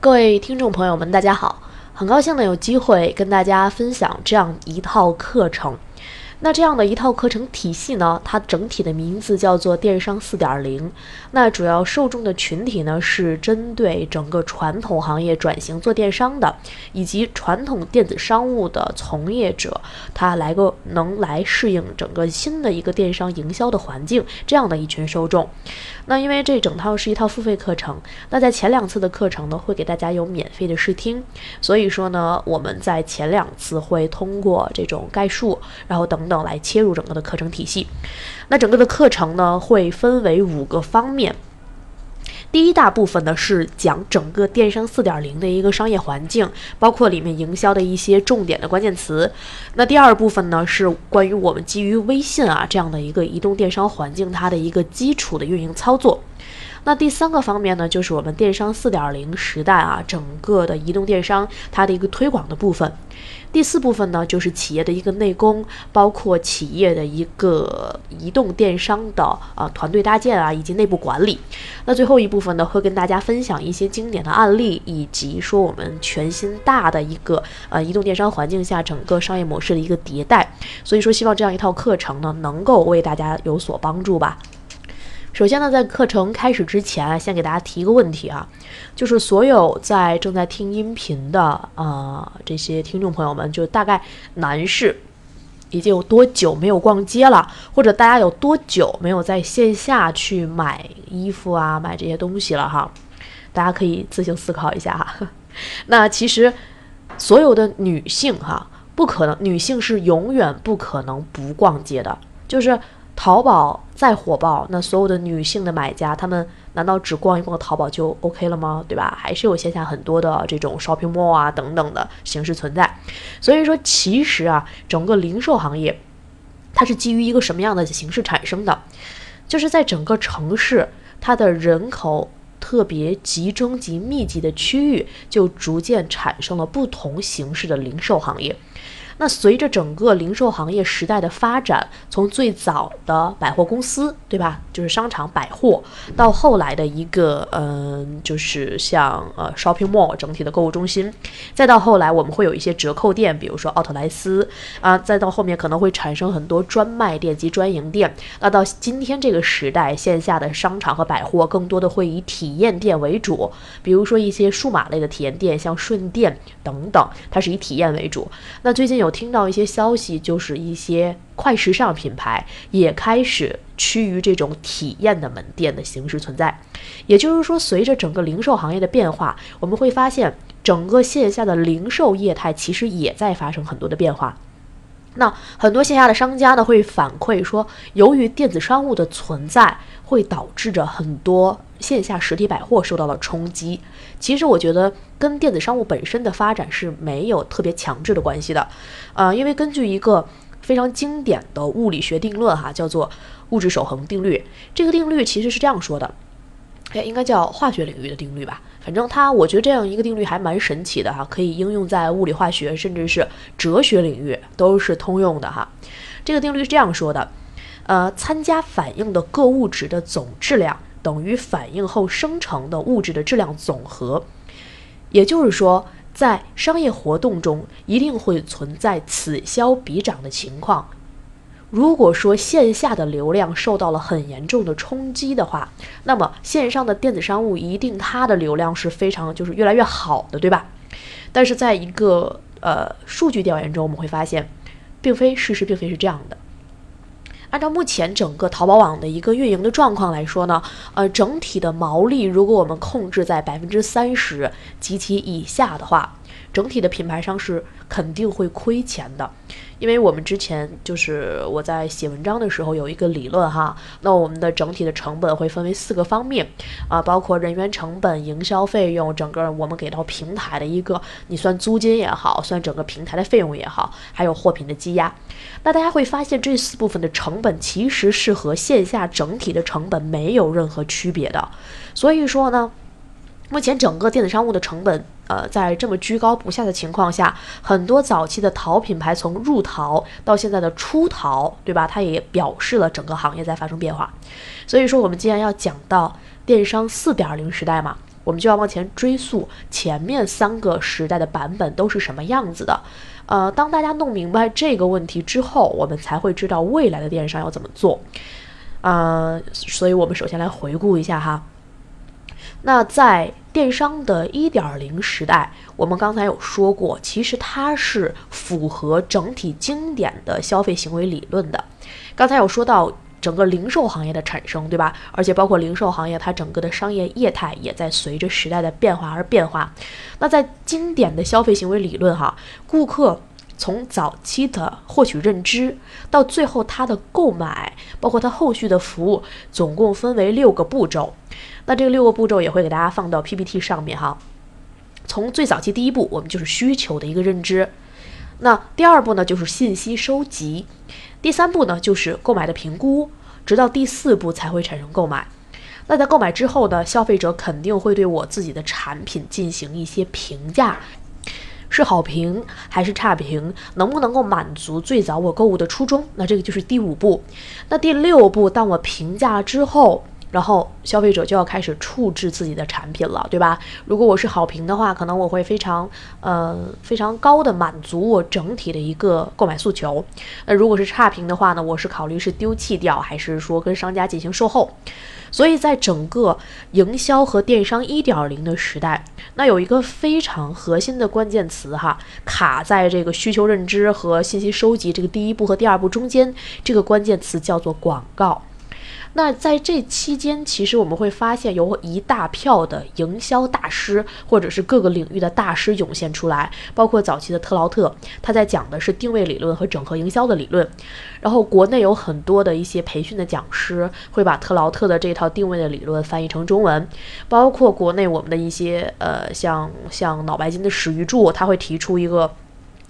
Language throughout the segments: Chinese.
各位听众朋友们，大家好，很高兴呢有机会跟大家分享这样一套课程。那这样的一套课程体系呢，它整体的名字叫做电商四点零。那主要受众的群体呢，是针对整个传统行业转型做电商的，以及传统电子商务的从业者，他来个能来适应整个新的一个电商营销的环境，这样的一群受众。那因为这整套是一套付费课程，那在前两次的课程呢，会给大家有免费的试听，所以说呢，我们在前两次会通过这种概述，然后等。等来切入整个的课程体系，那整个的课程呢会分为五个方面。第一大部分呢是讲整个电商四点零的一个商业环境，包括里面营销的一些重点的关键词。那第二部分呢是关于我们基于微信啊这样的一个移动电商环境它的一个基础的运营操作。那第三个方面呢，就是我们电商四点零时代啊，整个的移动电商它的一个推广的部分。第四部分呢，就是企业的一个内功，包括企业的一个移动电商的啊团队搭建啊，以及内部管理。那最后一部分呢，会跟大家分享一些经典的案例，以及说我们全新大的一个呃移动电商环境下整个商业模式的一个迭代。所以说，希望这样一套课程呢，能够为大家有所帮助吧。首先呢，在课程开始之前，先给大家提一个问题啊，就是所有在正在听音频的啊这些听众朋友们，就大概男士已经有多久没有逛街了，或者大家有多久没有在线下去买衣服啊、买这些东西了哈？大家可以自行思考一下哈。那其实所有的女性哈，不可能，女性是永远不可能不逛街的，就是。淘宝再火爆，那所有的女性的买家，她们难道只逛一逛淘宝就 OK 了吗？对吧？还是有线下很多的这种 shopping mall 啊等等的形式存在。所以说，其实啊，整个零售行业，它是基于一个什么样的形式产生的？就是在整个城市，它的人口特别集中及密集的区域，就逐渐产生了不同形式的零售行业。那随着整个零售行业时代的发展，从最早的百货公司，对吧？就是商场百货，到后来的一个，嗯，就是像呃 shopping mall 整体的购物中心，再到后来我们会有一些折扣店，比如说奥特莱斯啊，再到后面可能会产生很多专卖店及专营店。那到今天这个时代，线下的商场和百货更多的会以体验店为主，比如说一些数码类的体验店，像顺电等等，它是以体验为主。那最近有。我听到一些消息，就是一些快时尚品牌也开始趋于这种体验的门店的形式存在。也就是说，随着整个零售行业的变化，我们会发现整个线下的零售业态其实也在发生很多的变化。那很多线下的商家呢会反馈说，由于电子商务的存在，会导致着很多线下实体百货受到了冲击。其实我觉得跟电子商务本身的发展是没有特别强制的关系的，呃，因为根据一个非常经典的物理学定论哈，叫做物质守恒定律。这个定律其实是这样说的，哎，应该叫化学领域的定律吧。反正它，我觉得这样一个定律还蛮神奇的哈，可以应用在物理化学，甚至是哲学领域都是通用的哈。这个定律是这样说的，呃，参加反应的各物质的总质量等于反应后生成的物质的质量总和。也就是说，在商业活动中一定会存在此消彼长的情况。如果说线下的流量受到了很严重的冲击的话，那么线上的电子商务一定它的流量是非常就是越来越好的，对吧？但是在一个呃数据调研中，我们会发现，并非事实并非是这样的。按照目前整个淘宝网的一个运营的状况来说呢，呃，整体的毛利如果我们控制在百分之三十及其以下的话，整体的品牌商是肯定会亏钱的。因为我们之前就是我在写文章的时候有一个理论哈，那我们的整体的成本会分为四个方面啊，包括人员成本、营销费用，整个我们给到平台的一个，你算租金也好，算整个平台的费用也好，还有货品的积压。那大家会发现这四部分的成本其实是和线下整体的成本没有任何区别的，所以说呢。目前整个电子商务的成本，呃，在这么居高不下的情况下，很多早期的淘品牌从入淘到现在的出淘，对吧？它也表示了整个行业在发生变化。所以说，我们既然要讲到电商四点零时代嘛，我们就要往前追溯前面三个时代的版本都是什么样子的。呃，当大家弄明白这个问题之后，我们才会知道未来的电商要怎么做。啊，所以我们首先来回顾一下哈。那在电商的一点零时代，我们刚才有说过，其实它是符合整体经典的消费行为理论的。刚才有说到整个零售行业的产生，对吧？而且包括零售行业，它整个的商业业态也在随着时代的变化而变化。那在经典的消费行为理论哈，顾客从早期的获取认知到最后他的购买，包括他后续的服务，总共分为六个步骤。那这个六个步骤也会给大家放到 PPT 上面哈。从最早期第一步，我们就是需求的一个认知。那第二步呢，就是信息收集。第三步呢，就是购买的评估。直到第四步才会产生购买。那在购买之后呢，消费者肯定会对我自己的产品进行一些评价，是好评还是差评，能不能够满足最早我购物的初衷？那这个就是第五步。那第六步，当我评价之后。然后消费者就要开始处置自己的产品了，对吧？如果我是好评的话，可能我会非常呃非常高的满足我整体的一个购买诉求。那如果是差评的话呢，我是考虑是丢弃掉，还是说跟商家进行售后？所以在整个营销和电商一点零的时代，那有一个非常核心的关键词哈，卡在这个需求认知和信息收集这个第一步和第二步中间，这个关键词叫做广告。那在这期间，其实我们会发现有一大票的营销大师，或者是各个领域的大师涌现出来，包括早期的特劳特，他在讲的是定位理论和整合营销的理论。然后国内有很多的一些培训的讲师，会把特劳特的这套定位的理论翻译成中文。包括国内我们的一些呃，像像脑白金的史玉柱，他会提出一个。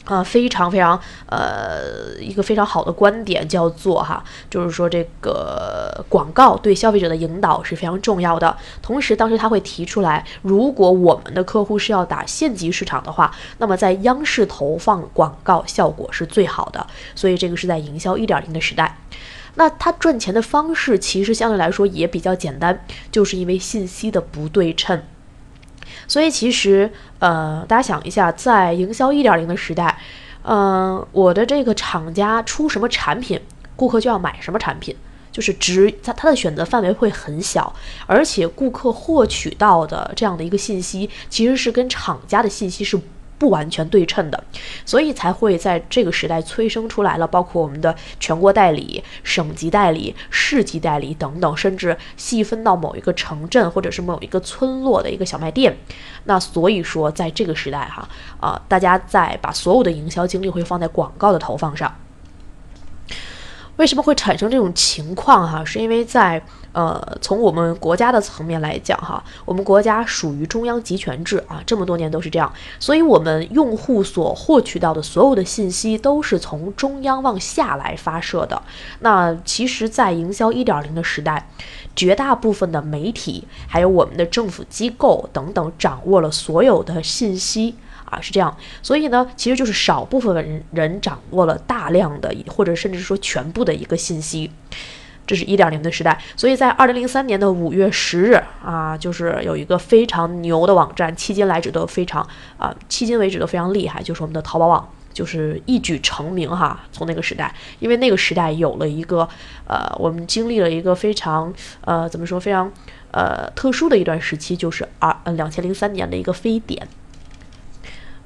啊，非常非常呃，一个非常好的观点叫做哈，就是说这个广告对消费者的引导是非常重要的。同时，当时他会提出来，如果我们的客户是要打县级市场的话，那么在央视投放广告效果是最好的。所以这个是在营销一点零的时代，那他赚钱的方式其实相对来说也比较简单，就是因为信息的不对称。所以其实，呃，大家想一下，在营销一点零的时代，嗯，我的这个厂家出什么产品，顾客就要买什么产品，就是只它它的选择范围会很小，而且顾客获取到的这样的一个信息，其实是跟厂家的信息是。不完全对称的，所以才会在这个时代催生出来了，包括我们的全国代理、省级代理、市级代理等等，甚至细分到某一个城镇或者是某一个村落的一个小卖店。那所以说，在这个时代哈啊，大家在把所有的营销精力会放在广告的投放上。为什么会产生这种情况哈？是因为在呃，从我们国家的层面来讲哈，我们国家属于中央集权制啊，这么多年都是这样，所以我们用户所获取到的所有的信息都是从中央往下来发射的。那其实，在营销一点零的时代，绝大部分的媒体还有我们的政府机构等等，掌握了所有的信息。啊，是这样，所以呢，其实就是少部分人人掌握了大量的，或者甚至说全部的一个信息，这是一点零的时代。所以在二零零三年的五月十日啊，就是有一个非常牛的网站，迄今来止都非常啊，迄今为止都非常厉害，就是我们的淘宝网，就是一举成名哈。从那个时代，因为那个时代有了一个呃，我们经历了一个非常呃，怎么说非常呃特殊的一段时期，就是二呃两千零三年的一个非典。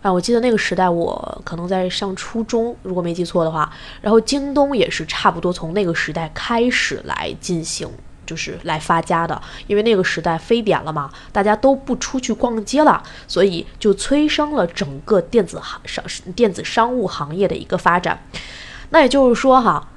啊，我记得那个时代，我可能在上初中，如果没记错的话。然后京东也是差不多从那个时代开始来进行，就是来发家的。因为那个时代非典了嘛，大家都不出去逛街了，所以就催生了整个电子行商电子商务行业的一个发展。那也就是说哈，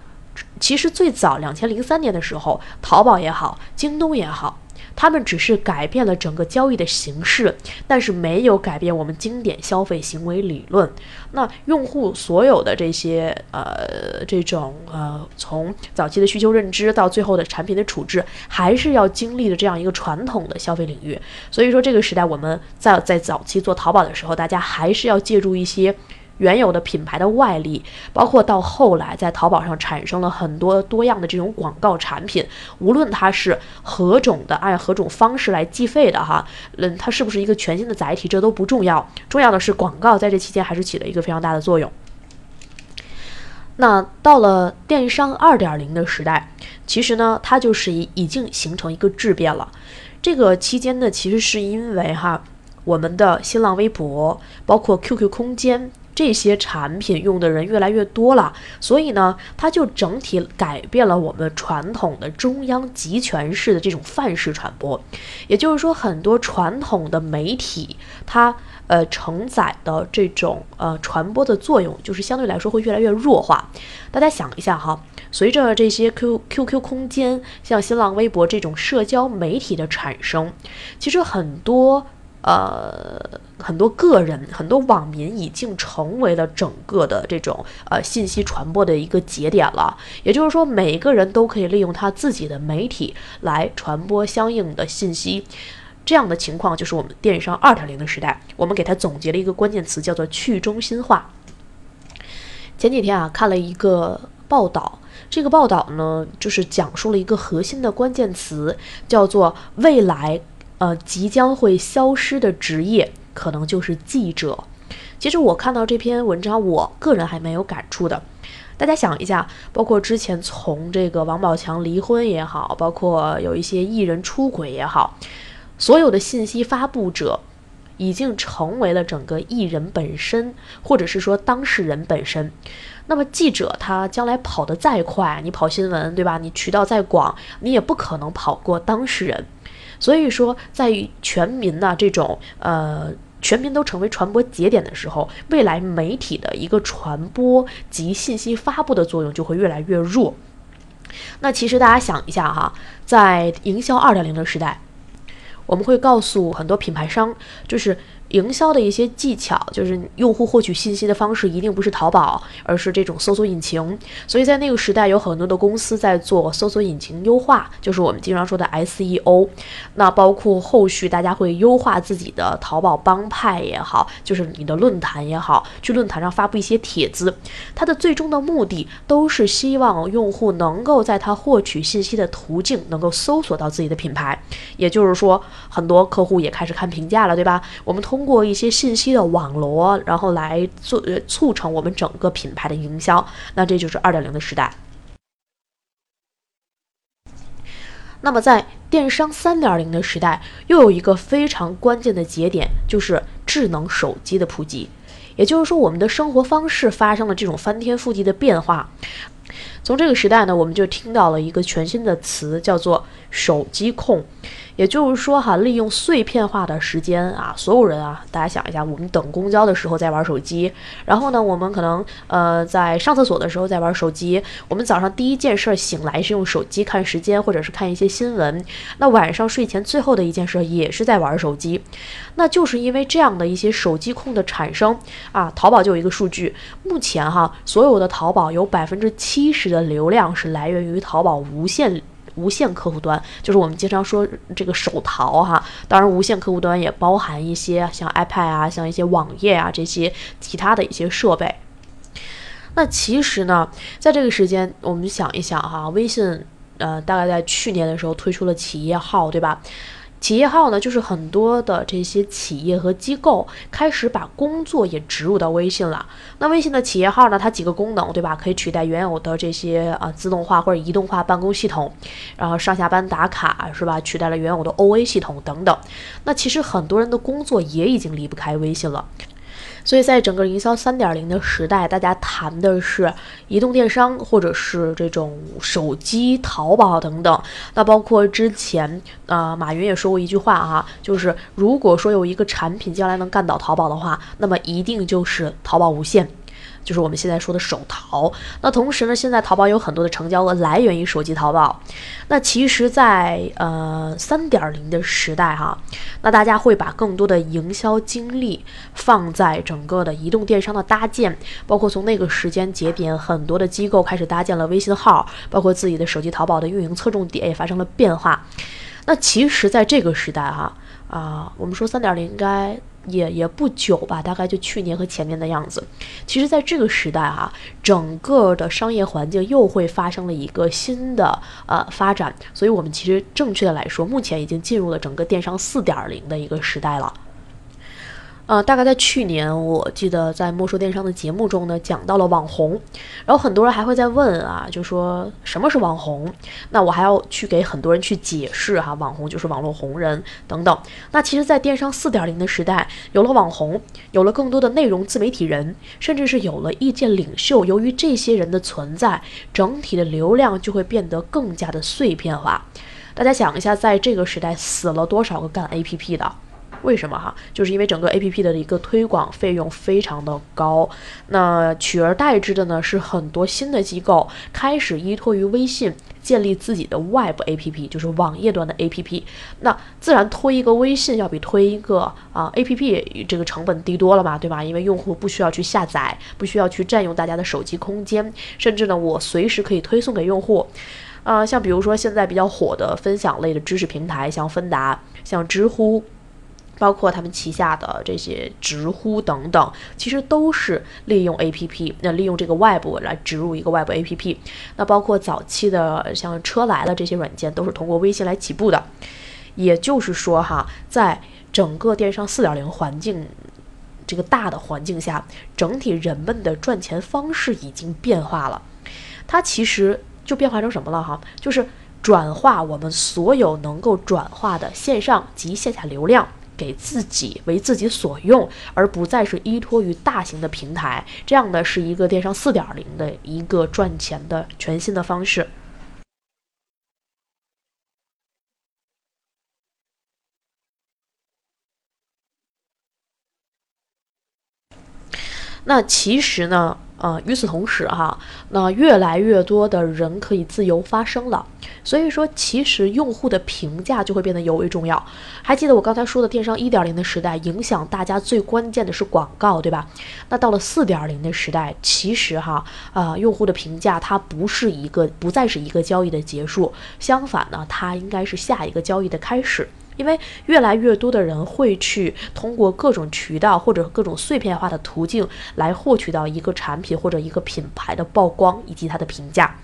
其实最早两千零三年的时候，淘宝也好，京东也好。他们只是改变了整个交易的形式，但是没有改变我们经典消费行为理论。那用户所有的这些呃这种呃从早期的需求认知到最后的产品的处置，还是要经历的这样一个传统的消费领域。所以说这个时代我们在在早期做淘宝的时候，大家还是要借助一些原有的品牌的外力，包括到后来在淘宝上产生了很多多样的这种广告产品，无论它是何种的，按何种方式来计费的哈，嗯，它是不是一个全新的载体，这都不重要，重要的是广告在这期间还是起了一个非常大的作用。那到了电商二点零的时代，其实呢，它就是已已经形成一个质变了。这个期间呢，其实是因为哈，我们的新浪微博，包括 QQ 空间。这些产品用的人越来越多了，所以呢，它就整体改变了我们传统的中央集权式的这种范式传播。也就是说，很多传统的媒体，它呃承载的这种呃传播的作用，就是相对来说会越来越弱化。大家想一下哈，随着这些 Q Q Q 空间、像新浪微博这种社交媒体的产生，其实很多。呃，很多个人、很多网民已经成为了整个的这种呃信息传播的一个节点了。也就是说，每个人都可以利用他自己的媒体来传播相应的信息。这样的情况就是我们电商二点零的时代。我们给它总结了一个关键词，叫做去中心化。前几天啊，看了一个报道，这个报道呢，就是讲述了一个核心的关键词，叫做未来。呃，即将会消失的职业可能就是记者。其实我看到这篇文章，我个人还蛮有感触的。大家想一下，包括之前从这个王宝强离婚也好，包括有一些艺人出轨也好，所有的信息发布者已经成为了整个艺人本身，或者是说当事人本身。那么记者他将来跑得再快，你跑新闻对吧？你渠道再广，你也不可能跑过当事人。所以说，在全民呢这种呃，全民都成为传播节点的时候，未来媒体的一个传播及信息发布的作用就会越来越弱。那其实大家想一下哈，在营销二点零的时代，我们会告诉很多品牌商，就是。营销的一些技巧，就是用户获取信息的方式一定不是淘宝，而是这种搜索引擎。所以在那个时代，有很多的公司在做搜索引擎优化，就是我们经常说的 SEO。那包括后续大家会优化自己的淘宝帮派也好，就是你的论坛也好，去论坛上发布一些帖子，它的最终的目的都是希望用户能够在他获取信息的途径能够搜索到自己的品牌。也就是说，很多客户也开始看评价了，对吧？我们通通过一些信息的网罗，然后来做促成我们整个品牌的营销，那这就是二点零的时代。那么在电商三点零的时代，又有一个非常关键的节点，就是智能手机的普及。也就是说，我们的生活方式发生了这种翻天覆地的变化。从这个时代呢，我们就听到了一个全新的词，叫做手机控。也就是说，哈，利用碎片化的时间啊，所有人啊，大家想一下，我们等公交的时候在玩手机，然后呢，我们可能呃在上厕所的时候在玩手机，我们早上第一件事醒来是用手机看时间或者是看一些新闻，那晚上睡前最后的一件事也是在玩手机，那就是因为这样的一些手机控的产生啊，淘宝就有一个数据，目前哈，所有的淘宝有百分之七十的流量是来源于淘宝无线。无线客户端就是我们经常说这个手淘哈，当然无线客户端也包含一些像 iPad 啊，像一些网页啊这些其他的一些设备。那其实呢，在这个时间，我们想一想哈，微信呃大概在去年的时候推出了企业号，对吧？企业号呢，就是很多的这些企业和机构开始把工作也植入到微信了。那微信的企业号呢，它几个功能，对吧？可以取代原有的这些啊自动化或者移动化办公系统，然后上下班打卡是吧？取代了原有的 OA 系统等等。那其实很多人的工作也已经离不开微信了。所以在整个营销三点零的时代，大家谈的是移动电商，或者是这种手机淘宝等等。那包括之前，呃，马云也说过一句话哈，就是如果说有一个产品将来能干倒淘宝的话，那么一定就是淘宝无限。就是我们现在说的手淘，那同时呢，现在淘宝有很多的成交额来源于手机淘宝。那其实，在呃三点零的时代哈，那大家会把更多的营销精力放在整个的移动电商的搭建，包括从那个时间节点，很多的机构开始搭建了微信号，包括自己的手机淘宝的运营侧重点也发生了变化。那其实，在这个时代哈啊，我们说三点零应该。也也不久吧，大概就去年和前年的样子。其实，在这个时代哈，整个的商业环境又会发生了一个新的呃发展，所以我们其实正确的来说，目前已经进入了整个电商四点零的一个时代了。呃，大概在去年，我记得在莫说电商的节目中呢，讲到了网红，然后很多人还会在问啊，就说什么是网红？那我还要去给很多人去解释哈，网红就是网络红人等等。那其实，在电商四点零的时代，有了网红，有了更多的内容自媒体人，甚至是有了意见领袖。由于这些人的存在，整体的流量就会变得更加的碎片化。大家想一下，在这个时代，死了多少个干 APP 的？为什么哈？就是因为整个 A P P 的一个推广费用非常的高，那取而代之的呢是很多新的机构开始依托于微信建立自己的 Web A P P，就是网页端的 A P P。那自然推一个微信要比推一个啊 A P P 这个成本低多了嘛，对吧？因为用户不需要去下载，不需要去占用大家的手机空间，甚至呢我随时可以推送给用户。啊，像比如说现在比较火的分享类的知识平台，像芬达，像知乎。包括他们旗下的这些直呼等等，其实都是利用 A P P，那利用这个外部来植入一个外部 A P P。那包括早期的像车来了这些软件，都是通过微信来起步的。也就是说，哈，在整个电商四点零环境这个大的环境下，整体人们的赚钱方式已经变化了。它其实就变化成什么了？哈，就是转化我们所有能够转化的线上及线下流量。给自己为自己所用，而不再是依托于大型的平台，这样的是一个电商四点零的一个赚钱的全新的方式。那其实呢？呃，与此同时哈，那越来越多的人可以自由发声了，所以说其实用户的评价就会变得尤为重要。还记得我刚才说的电商一点零的时代，影响大家最关键的是广告，对吧？那到了四点零的时代，其实哈，呃，用户的评价它不是一个，不再是一个交易的结束，相反呢，它应该是下一个交易的开始。因为越来越多的人会去通过各种渠道或者各种碎片化的途径来获取到一个产品或者一个品牌的曝光以及它的评价，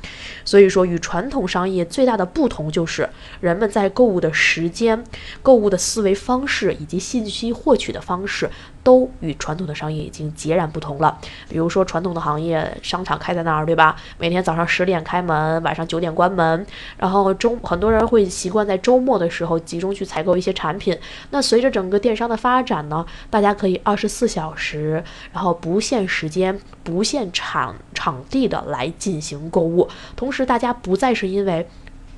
所以说与传统商业最大的不同就是人们在购物的时间、购物的思维方式以及信息获取的方式。都与传统的商业已经截然不同了。比如说，传统的行业，商场开在那儿，对吧？每天早上十点开门，晚上九点关门。然后周很多人会习惯在周末的时候集中去采购一些产品。那随着整个电商的发展呢，大家可以二十四小时，然后不限时间、不限场场地的来进行购物。同时，大家不再是因为。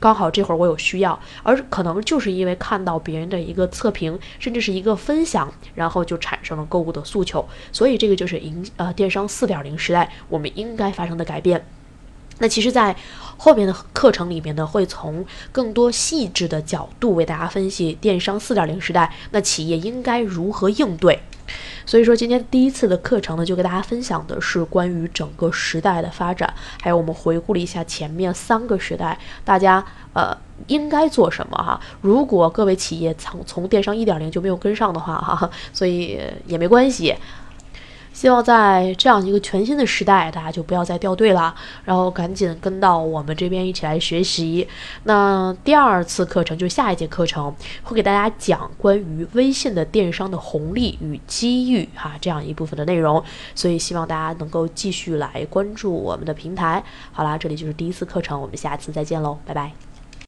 刚好这会儿我有需要，而可能就是因为看到别人的一个测评，甚至是一个分享，然后就产生了购物的诉求。所以这个就是营呃电商四点零时代我们应该发生的改变。那其实，在后面的课程里面呢，会从更多细致的角度为大家分析电商四点零时代，那企业应该如何应对。所以说，今天第一次的课程呢，就给大家分享的是关于整个时代的发展，还有我们回顾了一下前面三个时代，大家呃应该做什么哈。如果各位企业从从电商一点零就没有跟上的话哈，所以也没关系。希望在这样一个全新的时代，大家就不要再掉队了，然后赶紧跟到我们这边一起来学习。那第二次课程就下一节课程会给大家讲关于微信的电商的红利与机遇哈这样一部分的内容，所以希望大家能够继续来关注我们的平台。好啦，这里就是第一次课程，我们下次再见喽，拜拜。